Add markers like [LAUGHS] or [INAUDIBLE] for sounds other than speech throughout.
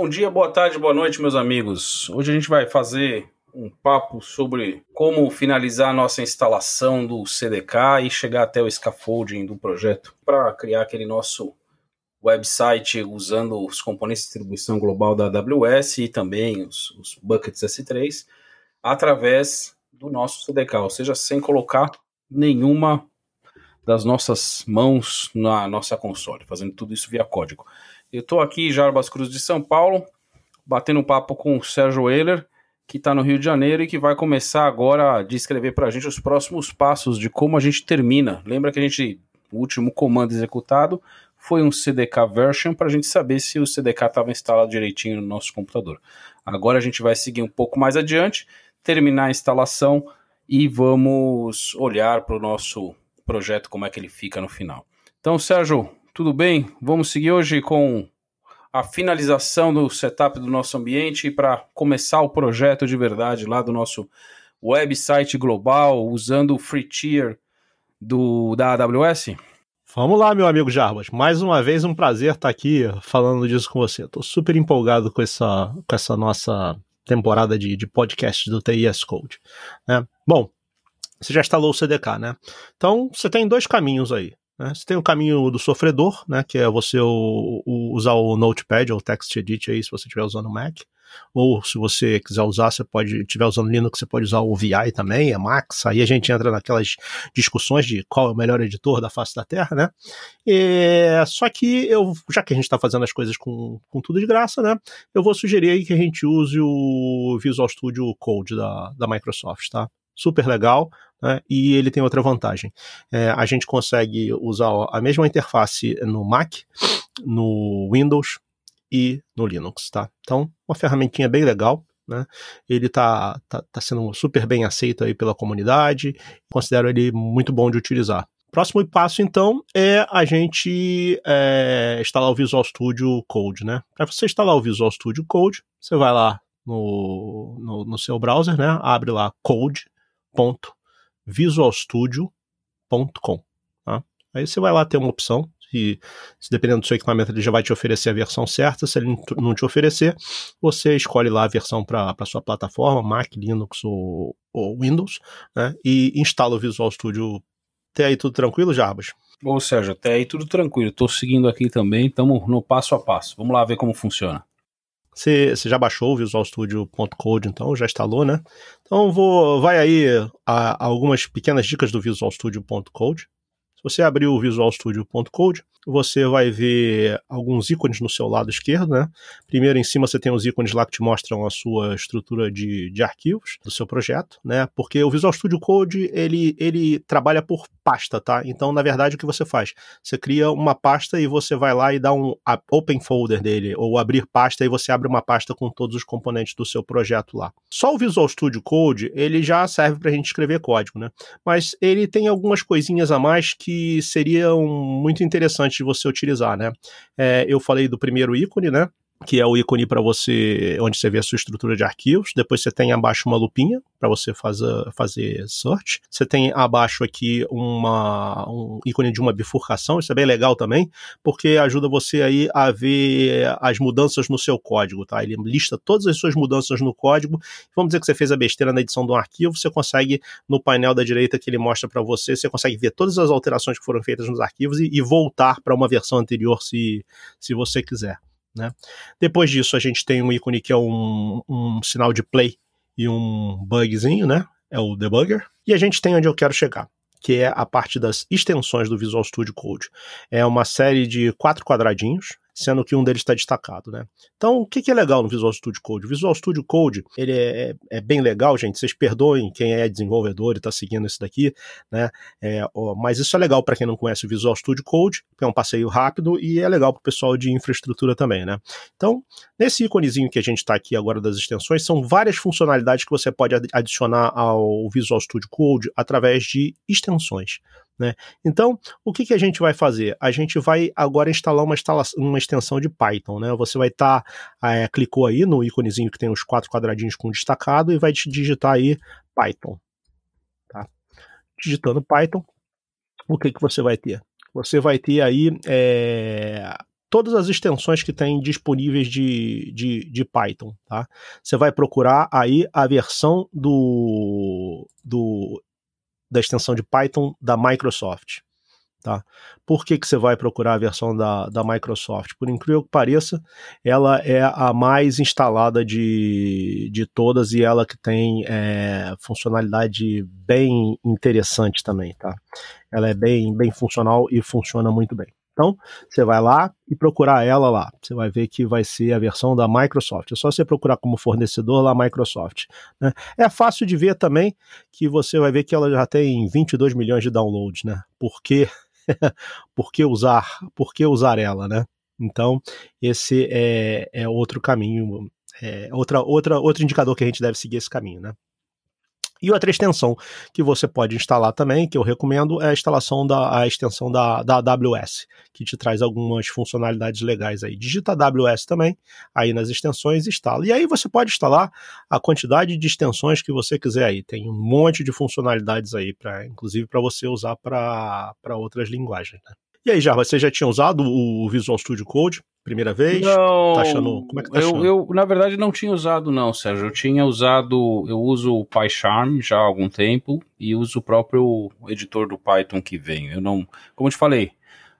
Bom dia, boa tarde, boa noite, meus amigos. Hoje a gente vai fazer um papo sobre como finalizar a nossa instalação do CDK e chegar até o scaffolding do projeto para criar aquele nosso website usando os componentes de distribuição global da AWS e também os, os buckets S3 através do nosso CDK, ou seja, sem colocar nenhuma das nossas mãos na nossa console, fazendo tudo isso via código. Eu estou aqui, Jarbas Cruz de São Paulo, batendo um papo com o Sérgio Euler, que está no Rio de Janeiro e que vai começar agora a descrever para a gente os próximos passos de como a gente termina. Lembra que a gente, o último comando executado foi um CDK version para a gente saber se o CDK estava instalado direitinho no nosso computador. Agora a gente vai seguir um pouco mais adiante, terminar a instalação e vamos olhar para o nosso projeto, como é que ele fica no final. Então, Sérgio, tudo bem? Vamos seguir hoje com a finalização do setup do nosso ambiente para começar o projeto de verdade lá do nosso website global, usando o free tier do, da AWS? Vamos lá, meu amigo Jarbas. Mais uma vez, um prazer estar aqui falando disso com você. Estou super empolgado com essa, com essa nossa temporada de, de podcast do TIS Code. Né? Bom, você já instalou o CDK, né? Então, você tem dois caminhos aí. Né? Você tem o caminho do sofredor, né? que é você o, o, usar o Notepad ou o TextEdit aí, se você estiver usando o Mac. Ou se você quiser usar, você pode, estiver usando Linux, você pode usar o VI também, é Max. Aí a gente entra naquelas discussões de qual é o melhor editor da face da Terra, né? E, só que eu, já que a gente está fazendo as coisas com, com tudo de graça, né? Eu vou sugerir aí que a gente use o Visual Studio Code da, da Microsoft, tá? super legal, né? e ele tem outra vantagem. É, a gente consegue usar a mesma interface no Mac, no Windows e no Linux, tá? Então, uma ferramentinha bem legal, né? Ele está tá, tá sendo super bem aceito aí pela comunidade, considero ele muito bom de utilizar. Próximo passo, então, é a gente é, instalar o Visual Studio Code, né? Para você instalar o Visual Studio Code, você vai lá no, no, no seu browser, né? Abre lá code.visualstudio.com. Tá? Aí você vai lá ter uma opção se, se, dependendo do seu equipamento ele já vai te oferecer a versão certa, se ele não te oferecer, você escolhe lá a versão para a sua plataforma, Mac, Linux ou, ou Windows, né, e instala o Visual Studio. Até aí tudo tranquilo, Jarbas? Ou seja, até aí tudo tranquilo. Estou seguindo aqui também, estamos no passo a passo. Vamos lá ver como funciona. Você, você já baixou o Visual Studio.code, então já instalou, né? Então vou, vai aí a, a algumas pequenas dicas do Visual Studio.code. Se você abrir o Visual Studio.code, você vai ver alguns ícones no seu lado esquerdo, né? Primeiro em cima você tem os ícones lá que te mostram a sua estrutura de, de arquivos do seu projeto, né? Porque o Visual Studio Code, ele, ele trabalha por pasta, tá? Então, na verdade, o que você faz? Você cria uma pasta e você vai lá e dá um open folder dele, ou abrir pasta e você abre uma pasta com todos os componentes do seu projeto lá. Só o Visual Studio Code, ele já serve para a gente escrever código, né? Mas ele tem algumas coisinhas a mais que seriam muito interessantes de você utilizar, né? É, eu falei do primeiro ícone, né? Que é o ícone para você, onde você vê a sua estrutura de arquivos. Depois você tem abaixo uma lupinha para você fazer, fazer. Você tem abaixo aqui uma, um ícone de uma bifurcação, isso é bem legal também, porque ajuda você aí a ver as mudanças no seu código, tá? Ele lista todas as suas mudanças no código. Vamos dizer que você fez a besteira na edição de um arquivo, você consegue, no painel da direita que ele mostra para você, você consegue ver todas as alterações que foram feitas nos arquivos e, e voltar para uma versão anterior se, se você quiser. Né? Depois disso, a gente tem um ícone que é um, um sinal de play e um bugzinho, né? É o debugger. E a gente tem onde eu quero chegar, que é a parte das extensões do Visual Studio Code. É uma série de quatro quadradinhos sendo que um deles está destacado, né? Então, o que, que, é legal no Visual Studio Code? O Visual Studio Code, ele é, é bem legal, gente, vocês perdoem quem é desenvolvedor e está seguindo isso daqui, né? É, ó, mas isso é legal para quem não conhece o Visual Studio Code, que é um passeio rápido e é legal para o pessoal de infraestrutura também, né? Então, nesse íconezinho que a gente está aqui agora das extensões, são várias funcionalidades que você pode adicionar ao Visual Studio Code através de extensões. Né? Então, o que, que a gente vai fazer? A gente vai agora instalar uma, uma extensão de Python. Né? Você vai estar, tá, é, clicou aí no íconezinho que tem os quatro quadradinhos com destacado e vai te digitar aí Python. Tá? Digitando Python, o que, que você vai ter? Você vai ter aí é, todas as extensões que tem disponíveis de, de, de Python, tá? Você vai procurar aí a versão do, do da extensão de Python da Microsoft. Tá? Por que, que você vai procurar a versão da, da Microsoft? Por incrível que pareça, ela é a mais instalada de, de todas e ela que tem é, funcionalidade bem interessante também. Tá? Ela é bem, bem funcional e funciona muito bem. Então, você vai lá e procurar ela lá. Você vai ver que vai ser a versão da Microsoft. É só você procurar como fornecedor lá Microsoft. Né? É fácil de ver também que você vai ver que ela já tem 22 milhões de downloads, né? Porque [LAUGHS] por que usar, por que usar ela, né? Então, esse é, é outro caminho, é outra, outra, outro indicador que a gente deve seguir esse caminho, né? E outra extensão que você pode instalar também, que eu recomendo, é a instalação da a extensão da, da AWS, que te traz algumas funcionalidades legais aí. Digita AWS também, aí nas extensões instala. E aí você pode instalar a quantidade de extensões que você quiser aí. Tem um monte de funcionalidades aí, pra, inclusive para você usar para outras linguagens. Né? E aí, Jarva, você já tinha usado o Visual Studio Code? Primeira vez? Não. Tá achando, como é que tá achando? Eu, eu, na verdade, não tinha usado, não, Sérgio. Eu tinha usado. Eu uso o PyCharm já há algum tempo e uso o próprio editor do Python que vem. Eu não. Como eu te falei,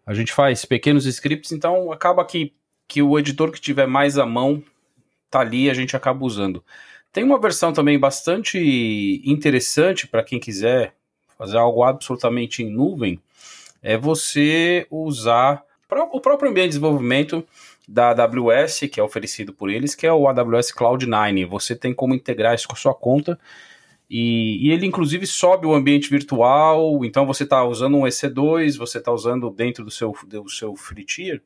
a gente faz pequenos scripts, então acaba que, que o editor que tiver mais à mão tá ali e a gente acaba usando. Tem uma versão também bastante interessante para quem quiser fazer algo absolutamente em nuvem é você usar o próprio ambiente de desenvolvimento da AWS, que é oferecido por eles, que é o AWS Cloud9. Você tem como integrar isso com a sua conta. E, e ele, inclusive, sobe o ambiente virtual. Então, você está usando um EC2, você está usando dentro do seu, do seu free tier.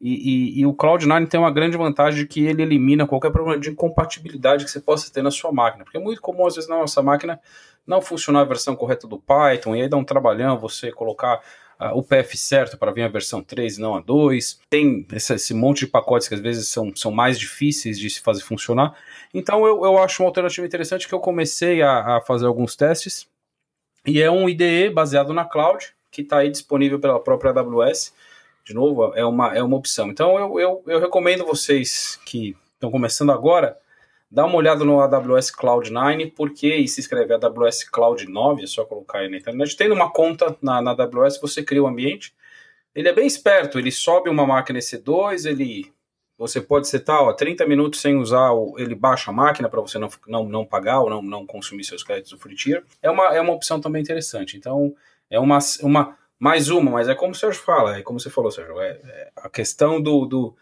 E, e, e, o Cloud9 tem uma grande vantagem de que ele elimina qualquer problema de incompatibilidade que você possa ter na sua máquina. Porque é muito comum, às vezes, na nossa máquina não funcionar a versão correta do Python, e aí dá um trabalhão você colocar o PF certo para vir a versão 3 e não a 2. Tem esse, esse, monte de pacotes que às vezes são, são mais difíceis de se fazer funcionar. Então eu, eu acho uma alternativa interessante que eu comecei a, a fazer alguns testes. E é um IDE baseado na cloud, que está aí disponível pela própria AWS. De novo, é uma, é uma opção. Então eu, eu, eu recomendo vocês que estão começando agora Dá uma olhada no AWS Cloud 9, porque e se escreve AWS Cloud 9, é só colocar aí na internet. Tendo uma conta na, na AWS, você cria o um ambiente. Ele é bem esperto, ele sobe uma máquina EC2, ele você pode setar ó, 30 minutos sem usar, o, ele baixa a máquina para você não, não, não pagar ou não, não consumir seus créditos do free tier. É uma, é uma opção também interessante. Então, é uma, uma mais uma, mas é como o Sérgio fala, é como você falou, Sérgio, é, é a questão do, do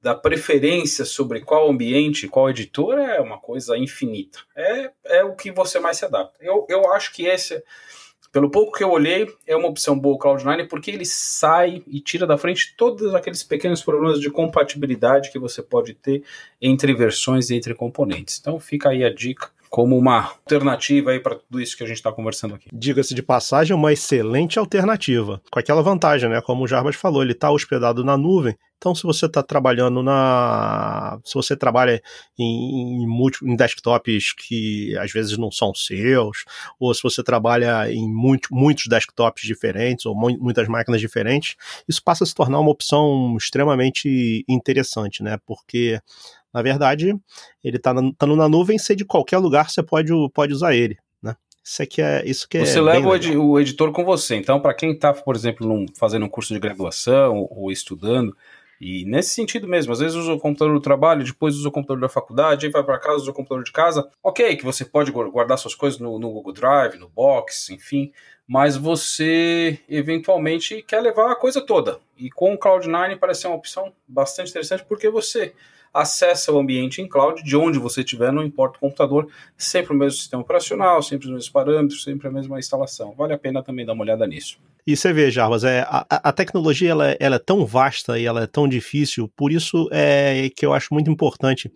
da preferência sobre qual ambiente, qual editor é uma coisa infinita. É, é o que você mais se adapta. Eu, eu acho que esse, pelo pouco que eu olhei, é uma opção boa o Cloud9 porque ele sai e tira da frente todos aqueles pequenos problemas de compatibilidade que você pode ter entre versões e entre componentes. Então fica aí a dica como uma alternativa aí para tudo isso que a gente está conversando aqui. Diga-se de passagem, uma excelente alternativa. Com aquela vantagem, né? Como o Jarbas falou, ele está hospedado na nuvem. Então, se você está trabalhando na. Se você trabalha em, em, em, desktops que às vezes não são seus, ou se você trabalha em muito, muitos desktops diferentes, ou mu muitas máquinas diferentes, isso passa a se tornar uma opção extremamente interessante, né? Porque na verdade, ele está tá na nuvem, se de qualquer lugar você pode, pode usar ele. Né? Isso, aqui é, isso que você é leva o editor com você. Então, para quem está, por exemplo, num, fazendo um curso de graduação ou, ou estudando, e nesse sentido mesmo, às vezes usa o computador do trabalho, depois usa o computador da faculdade, aí vai para casa, usa o computador de casa. Ok, que você pode guardar suas coisas no, no, Google Drive, no Box, enfim, mas você eventualmente quer levar a coisa toda. E com o Cloud9 parece ser uma opção bastante interessante porque você acessa o ambiente em cloud de onde você estiver, não importa o computador, sempre o mesmo sistema operacional, sempre os mesmos parâmetros, sempre a mesma instalação. Vale a pena também dar uma olhada nisso. E você vê, Jarbas, é, a, a tecnologia ela, ela é tão vasta e ela é tão difícil, por isso é que eu acho muito importante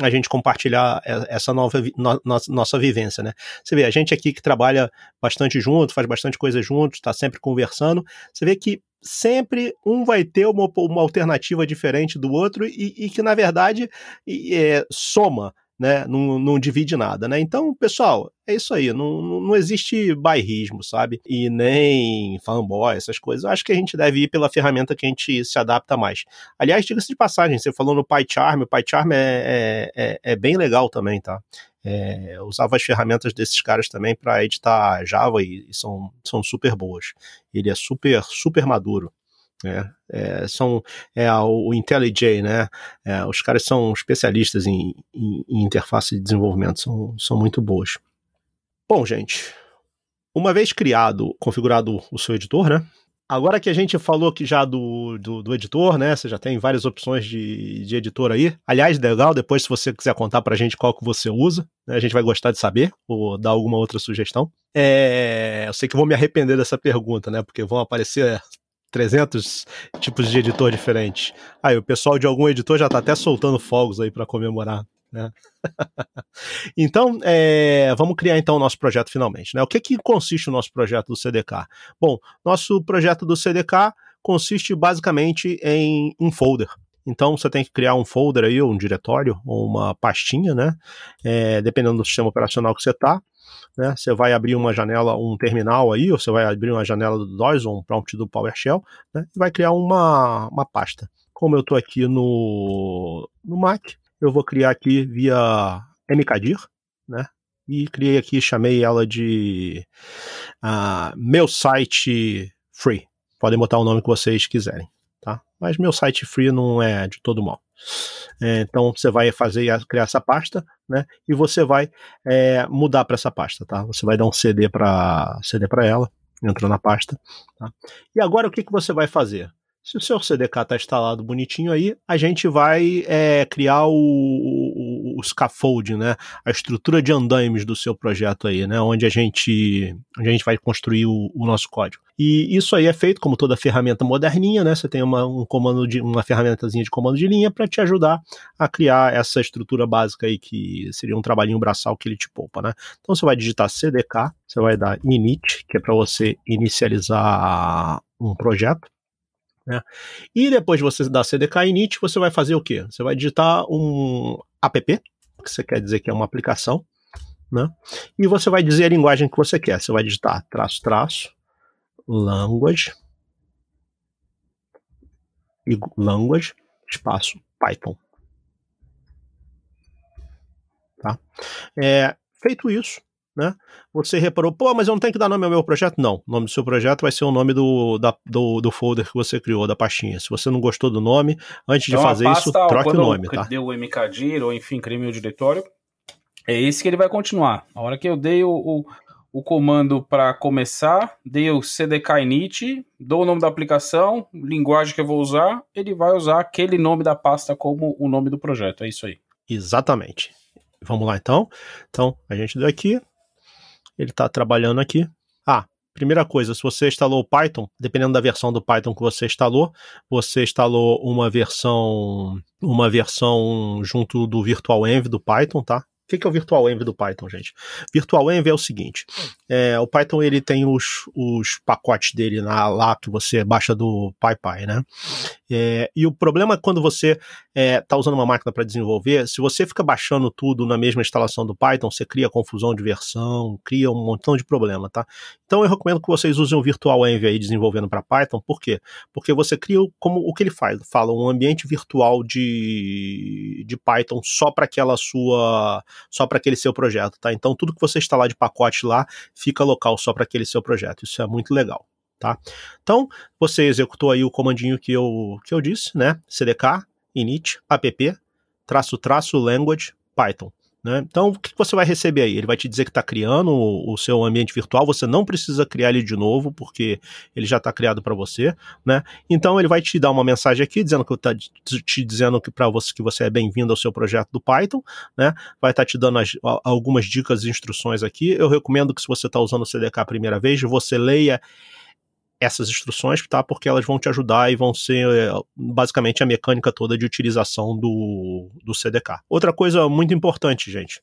a gente compartilhar essa nova no, nossa vivência, né? Você vê, a gente aqui que trabalha bastante junto, faz bastante coisa junto, está sempre conversando, você vê que sempre um vai ter uma, uma alternativa diferente do outro e, e que, na verdade, é, soma né? Não, não divide nada, né? Então, pessoal, é isso aí. Não, não existe bairrismo, sabe? E nem fanboy, essas coisas. Eu acho que a gente deve ir pela ferramenta que a gente se adapta mais. Aliás, diga-se de passagem, você falou no PyCharm, o PyCharm é, é, é, é bem legal também, tá? É, eu usava as ferramentas desses caras também para editar Java e, e, são, são super boas. Ele é super, super maduro. Né? É, são é, o IntelliJ, né? É, os caras são especialistas em, em, em, interface de desenvolvimento, são, são muito boas. Bom, gente, uma vez criado, configurado o seu editor, né? Agora que a gente falou aqui já do, do, do, editor, né? Você já tem várias opções de, de editor aí. Aliás, legal, depois se você quiser contar pra gente qual que você usa, né, a gente vai gostar de saber, ou dar alguma outra sugestão. É, eu sei que vou me arrepender dessa pergunta, né? Porque vão aparecer 300 tipos de editor diferentes. Aí o pessoal de algum editor já tá até soltando fogos aí para comemorar. Né? [LAUGHS] então, é, vamos criar então o nosso projeto finalmente. Né? O que, que consiste o nosso projeto do CDK? Bom, nosso projeto do CDK consiste basicamente em um folder. Então você tem que criar um folder aí, um diretório, ou uma pastinha, né? É, dependendo do sistema operacional que você está. Né? Você vai abrir uma janela, um terminal aí, ou você vai abrir uma janela do DOS, ou um prompt do PowerShell, né? e vai criar uma, uma pasta. Como eu estou aqui no, no Mac, eu vou criar aqui via mkdir, né? E criei aqui, chamei ela de uh, meu site free. Podem botar o nome que vocês quiserem, tá? Mas meu site free não é de todo mal. É, então você vai fazer criar essa pasta, né? E você vai é, mudar para essa pasta, tá? Você vai dar um CD para CD para ela, entra na pasta. Tá? E agora o que, que você vai fazer? Se o seu CDK está instalado bonitinho aí, a gente vai é, criar o, o, o, scaffolding, né? A estrutura de andaimes do seu projeto aí, né? Onde a gente, onde a gente vai construir o, o nosso código. E isso aí é feito como toda ferramenta moderninha, né? Você tem uma, um comando de uma ferramentazinha de comando de linha para te ajudar a criar essa estrutura básica aí que seria um trabalhinho braçal que ele te poupa, né? Então você vai digitar CDK, você vai dar init, que é para você inicializar um projeto. Né? E depois de você dar CDK init, você vai fazer o quê? Você vai digitar um app, que você quer dizer que é uma aplicação, né? E você vai dizer a linguagem que você quer. Você vai digitar traço, traço, language, language, espaço, Python. Tá? É, feito isso, né? Você reparou, pô, mas eu não tenho que dar nome ao meu projeto? Não, o nome do seu projeto vai ser o nome do, da, do, do folder que você criou, da pastinha. Se você não gostou do nome, antes então, de fazer pasta, isso, troque o nome, tá? deu o mkdir ou enfim, criei meu diretório, é esse que ele vai continuar. A hora que eu dei o, o, o comando para começar, dei o cdk init, dou o nome da aplicação, linguagem que eu vou usar, ele vai usar aquele nome da pasta como o nome do projeto, é isso aí. Exatamente. Vamos lá então. Então, a gente deu aqui, ele está trabalhando aqui. Ah, primeira coisa, se você instalou o Python, dependendo da versão do Python que você instalou, você instalou uma versão uma versão junto do Virtual Env do Python, tá? O que, é o Virtual Env do Python, gente? Virtual Env é o seguinte: é, o Python ele tem os, os pacotes dele na, lá que você baixa do PyPy, né? É, e o problema é quando você está é, tá usando uma máquina para desenvolver, se você fica baixando tudo na mesma instalação do Python, você cria confusão de versão, cria um montão de problema, tá? Então eu recomendo que vocês usem o Virtual Env aí desenvolvendo para Python, por quê? Porque você cria como o que ele faz, fala um ambiente virtual de, de Python só para aquela sua, só para aquele seu projeto, tá? Então tudo que você instalar de pacote lá fica local só para aquele seu projeto. Isso é muito legal tá? Então, você executou aí o comandinho que eu, que eu disse, né? cdk init app traço traço language python. Né? Então, o que você vai receber aí? Ele vai te dizer que está criando o, o, seu ambiente virtual, você não precisa criar ele de novo, porque ele já está criado para você. Né? Então, ele vai te dar uma mensagem aqui, dizendo que está te dizendo que para você que você é bem-vindo ao seu projeto do Python. Né? Vai estar tá te dando as, algumas dicas e instruções aqui. Eu recomendo que, se você está usando o CDK a primeira vez, você leia essas instruções, tá? Porque elas vão te ajudar e vão ser é, basicamente a mecânica toda de utilização do, do CDK. Outra coisa muito importante, gente.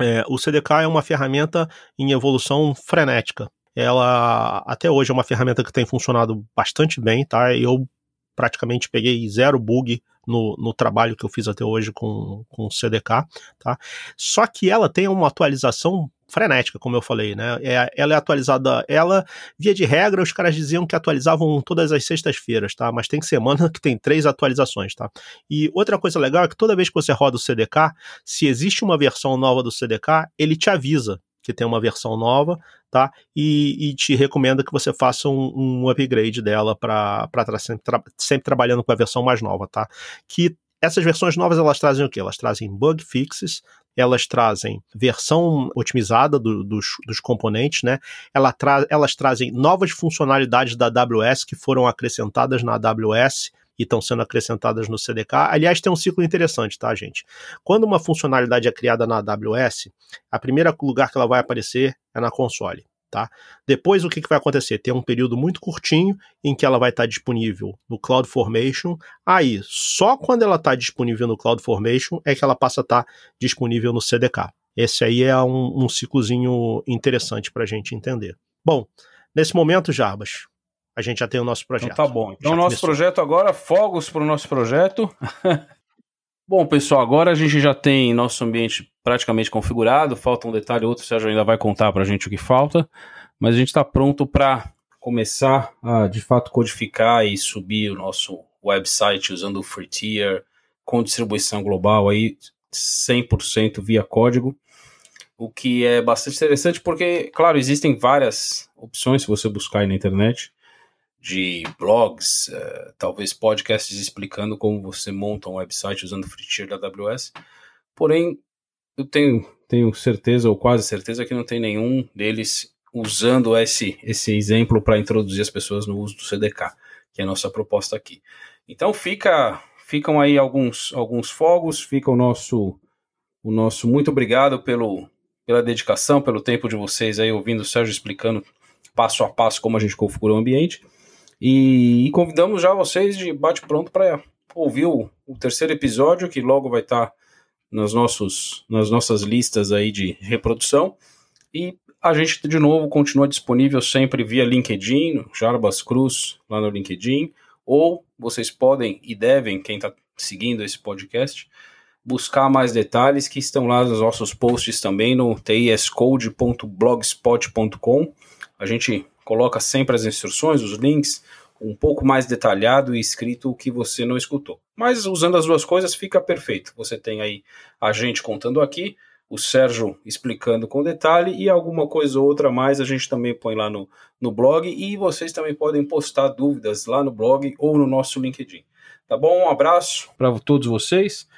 É, o CDK é uma ferramenta em evolução frenética. Ela até hoje é uma ferramenta que tem funcionado bastante bem, tá? Eu praticamente peguei zero bug no, no trabalho que eu fiz até hoje com, com o CDK, tá? Só que ela tem uma atualização frenética, como eu falei, né? É, ela é atualizada, ela, via de regra, os caras diziam que atualizavam todas as sextas-feiras, tá? Mas tem semana [LAUGHS] que tem três atualizações, tá? E outra coisa legal é que toda vez que você roda o CDK, se existe uma versão nova do CDK, ele te avisa que tem uma versão nova, tá? E, e te recomenda que você faça um, um upgrade dela para estar sempre, tra sempre trabalhando com a versão mais nova, tá? Que essas versões novas elas trazem o que? Elas trazem bug fixes, elas trazem versão otimizada do, dos, dos, componentes, né? Ela tra elas trazem novas funcionalidades da AWS que foram acrescentadas na AWS e estão sendo acrescentadas no CDK. Aliás, tem um ciclo interessante, tá, gente? Quando uma funcionalidade é criada na AWS, a primeira lugar que ela vai aparecer é na console. Tá? Depois, o que, que vai acontecer? Tem um período muito curtinho em que ela vai estar disponível no CloudFormation. Aí, só quando ela está disponível no CloudFormation é que ela passa a estar disponível no CDK. Esse aí é um, um ciclozinho interessante para a gente entender. Bom, nesse momento, Jarbas, a gente já tem o nosso projeto. Então tá bom. Então, o nosso começou. projeto agora, fogos para o nosso projeto. [LAUGHS] bom, pessoal, agora a gente já tem nosso ambiente praticamente configurado. Falta um detalhe, outro o Sérgio ainda vai contar para a gente o que falta. Mas a gente está pronto para começar a, de fato, codificar e subir o nosso website usando o Free Tier, com distribuição global aí, 100% via código o que é bastante interessante porque, claro, existem várias opções se você buscar aí na internet de blogs, uh, talvez podcasts explicando como você monta um website usando o free tier da AWS. Porém, eu tenho, tenho certeza, ou quase certeza, que não tem nenhum deles usando esse, esse exemplo para introduzir as pessoas no uso do CDK, que é a nossa proposta aqui. Então fica, ficam aí alguns, alguns fogos, fica o nosso, o nosso muito obrigado pelo, pela dedicação, pelo tempo de vocês aí ouvindo o Sérgio explicando passo a passo como a gente configura o ambiente. E, e convidamos já vocês de bate-pronto para ouvir o, o, terceiro episódio, que logo vai estar tá nas, nossos, nas nossas listas aí de reprodução. E a gente, de novo, continua disponível sempre via LinkedIn, Jarbas Cruz, lá no LinkedIn, ou vocês podem e devem, quem está seguindo esse podcast, buscar mais detalhes que estão lá nos nossos posts também no tiscode.blogspot.com. A gente coloca sempre as instruções, os links, um pouco mais detalhado e escrito o que você não escutou. Mas usando as duas coisas fica perfeito. Você tem aí a gente contando aqui, o Sérgio explicando com detalhe e alguma coisa ou outra mais a gente também põe lá no, no blog e vocês também podem postar dúvidas lá no blog ou no nosso LinkedIn. Tá bom? Um abraço para todos vocês,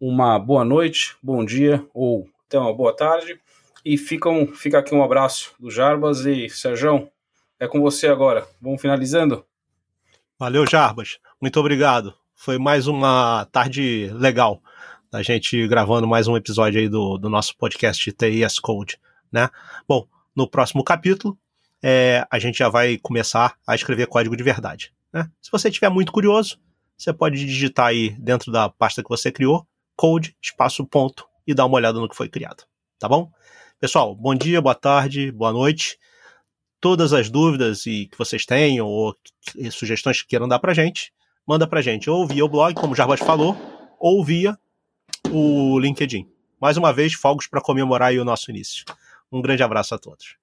uma boa noite, bom dia ou até uma boa tarde. E fica, um, fica aqui um abraço do Jarbas e Sérgio, é com você agora. Vamos finalizando? Valeu, Jarbas. Muito obrigado. Foi mais uma tarde legal da gente gravando mais um episódio aí do, do nosso podcast TIS Code, né? Bom, no próximo capítulo é, a gente já vai começar a escrever código de verdade. Né? Se você estiver muito curioso, você pode digitar aí dentro da pasta que você criou, code, espaço, ponto, e dar uma olhada no que foi criado. Tá bom? Pessoal, bom dia, boa tarde, boa noite todas as dúvidas e que vocês tenham ou sugestões que queiram dar pra gente, manda pra gente ou via o blog, como o Jarbas falou, ou via o LinkedIn. Mais uma vez, fogos para comemorar o nosso início. Um grande abraço a todos.